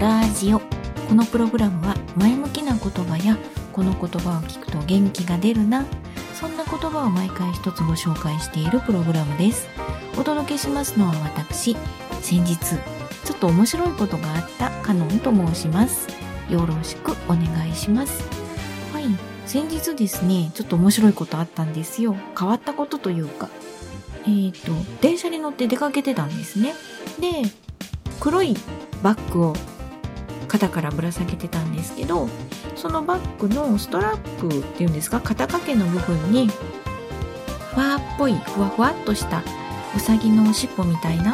ラジオ。このプログラムは前向きな言葉やこの言葉を聞くと元気が出るな。そんな言葉を毎回一つご紹介しているプログラムです。お届けしますのは私先日ちょっと面白いことがあったカノンと申します。よろしくお願いします。はい。先日ですねちょっと面白いことあったんですよ。変わったことというか。えっ、ー、と電車に乗って出かけてたんですね。で黒いバッグを肩からぶら下げてたんですけどそのバッグのストラップっていうんですか肩掛けの部分にふわっぽいふわふわっとしたうさぎの尻尾みたいな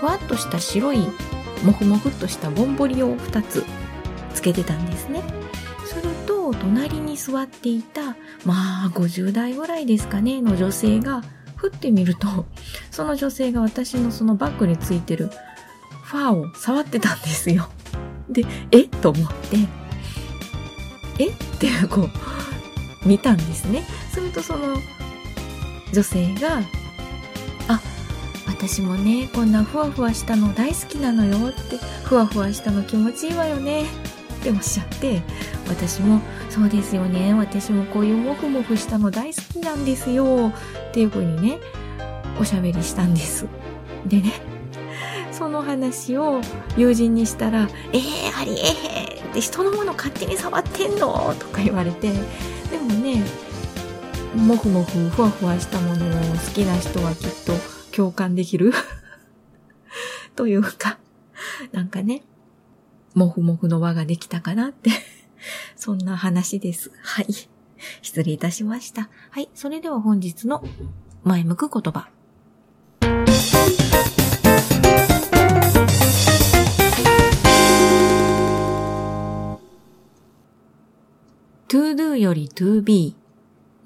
ふわっとした白いもふもふっとしたぼんぼりを2つつけてたんですねすると隣に座っていたまあ50代ぐらいですかねの女性がふってみるとその女性が私のそのバッグについてるファーを触ってたんですよ。で、え？と思って、え？ってこう、見たんですね。するとその女性が、あ、私もね、こんなふわふわしたの大好きなのよって、ふわふわしたの気持ちいいわよね。っておっしゃって、私も、そうですよね、私もこういうもふもふしたの大好きなんですよ。っていう風にね、おしゃべりしたんです。でね、その話を友人にしたら「えー、ありえへん」って人のもの勝手に触ってんの？とか言われてでもねもふもふふわふわしたものを好きな人はきっと共感できる？というかなんかねもふもふの輪ができたかなって そんな話です。はい。失礼いたしました。はい。それでは本日の前向く言葉。To do より to be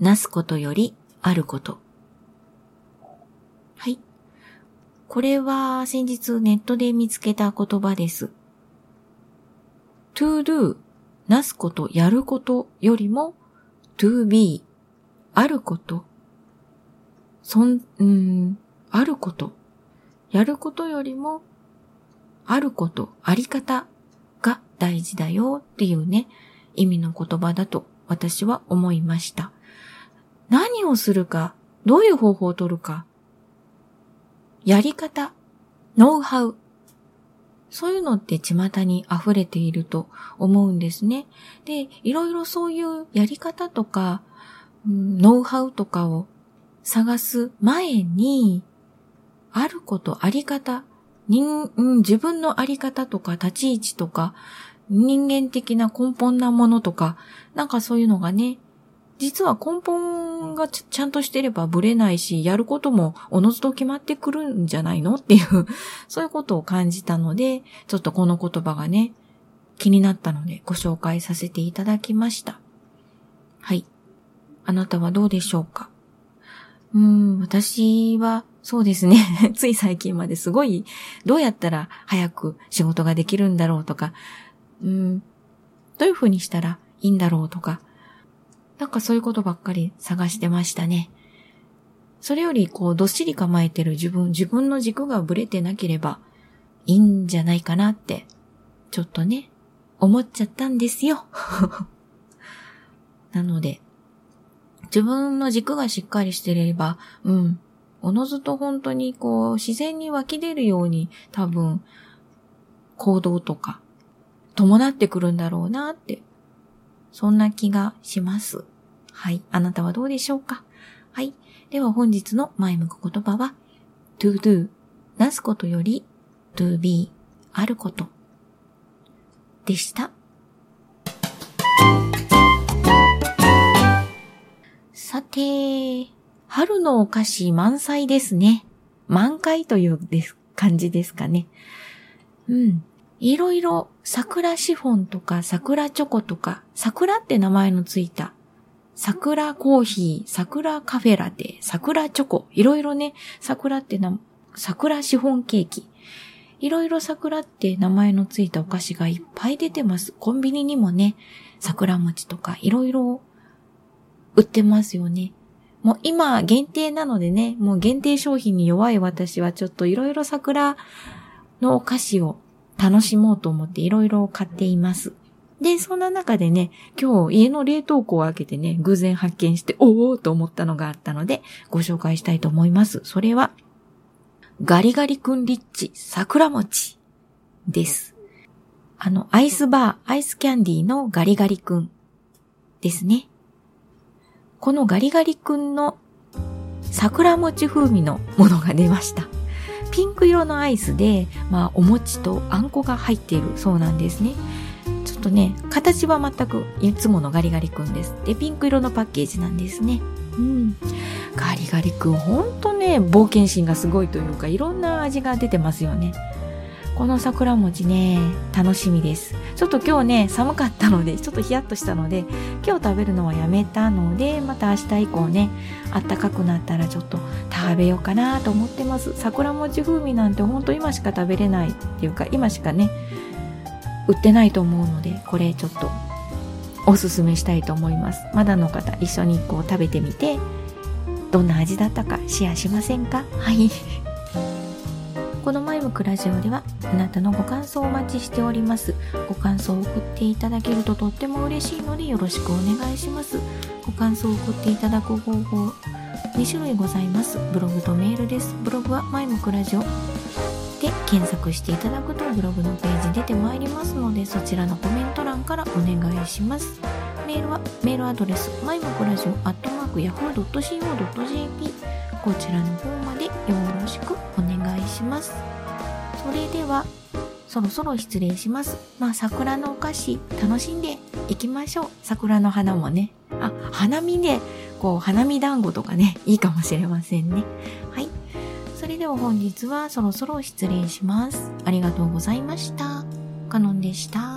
なすことよりあること。はい。これは先日ネットで見つけた言葉です。to do なすこと、やることよりも to be あること。そん、うん、あること。やることよりもあること、あり方が大事だよっていうね、意味の言葉だと私は思いました。何をするか、どういう方法を取るか、やり方、ノウハウ、そういうのって巷に溢れていると思うんですね。で、いろいろそういうやり方とか、ノウハウとかを探す前に、あること、あり方、人、自分のあり方とか立ち位置とか、人間的な根本なものとか、なんかそういうのがね、実は根本がちゃんとしてればブレないし、やることもおのずと決まってくるんじゃないのっていう、そういうことを感じたので、ちょっとこの言葉がね、気になったのでご紹介させていただきました。はい。あなたはどうでしょうか？うん、私は、そうですね。つい最近まですごい、どうやったら早く仕事ができるんだろうとか、うん、どういう風にしたらいいんだろうとか、なんかそういうことばっかり探してましたね。それより、こう、どっしり構えてる自分、自分の軸がぶれてなければいいんじゃないかなって、ちょっとね、思っちゃったんですよ。なので、自分の軸がしっかりしてれば、うん、おのずと本当にこう、自然に湧き出るように多分、行動とか、伴ってくるんだろうなって、そんな気がします。はい。あなたはどうでしょうか？はい。では本日の前向く言葉は、to do なすことより to be あることでした。さて、春のお菓子満載ですね。満開という感じですかね。うん。いろいろ桜シフォンとか桜チョコとか、桜って名前のついた桜コーヒー、桜カフェラテ、桜チョコ、いろいろね、桜ってな、桜シフォンケーキ。いろいろ桜って名前のついたお菓子がいっぱい出てます。コンビニにもね、桜餅とかいろいろ売ってますよね。もう今限定なのでね、もう限定商品に弱い私はちょっといろいろ桜のお菓子を楽しもうと思っていろいろ買っています。で、そんな中でね、今日家の冷凍庫を開けてね、偶然発見して、おおと思ったのがあったので、ご紹介したいと思います。それは、ガリガリ君リッチ桜餅です。あの、アイスバー、アイスキャンディーのガリガリ君ですね。このガリガリ君の桜餅風味のものが出ました。ピンク色のアイスで、まあ、お餅とあんこが入っているそうなんですね。ちょっとね、形は全くいつものガリガリ君です。で、ピンク色のパッケージなんですね。うん。ガリガリ君、ほんとね、冒険心がすごいというか、いろんな味が出てますよね。この桜餅ね、楽しみです。ちょっと今日ね、寒かったので、ちょっとヒヤッとしたので、今日食べるのはやめたので、また明日以降ね、あったかくなったらちょっと食べようかなと思ってます。桜餅風味なんてほんと今しか食べれないっていうか、今しかね、売ってないと思うので、これちょっとおすすめしたいと思います。まだの方、一緒にこう食べてみて、どんな味だったかシェアしませんか？はい。この前向くラジオではあなたのご感想をお待ちしております。ご感想を送っていただけるととっても嬉しいのでよろしくお願いします。ご感想を送っていただく方法2種類ございます。ブログとメールです。ブログは前向くラジオで検索していただくとブログのページ出てまいりますのでそちらのコメント欄からお願いします。メールはメールアドレスマイムクラジオアットマークヤフー .co.jp こちらの方よろしくお願いします。それでは、そろそろ失礼します。まあ、桜のお菓子楽しんでいきましょう。桜の花もね。あ、花見で、こう、花見団子とかね、いいかもしれませんね。はい。それでは本日はそろそろ失礼します。ありがとうございました。カノンでした。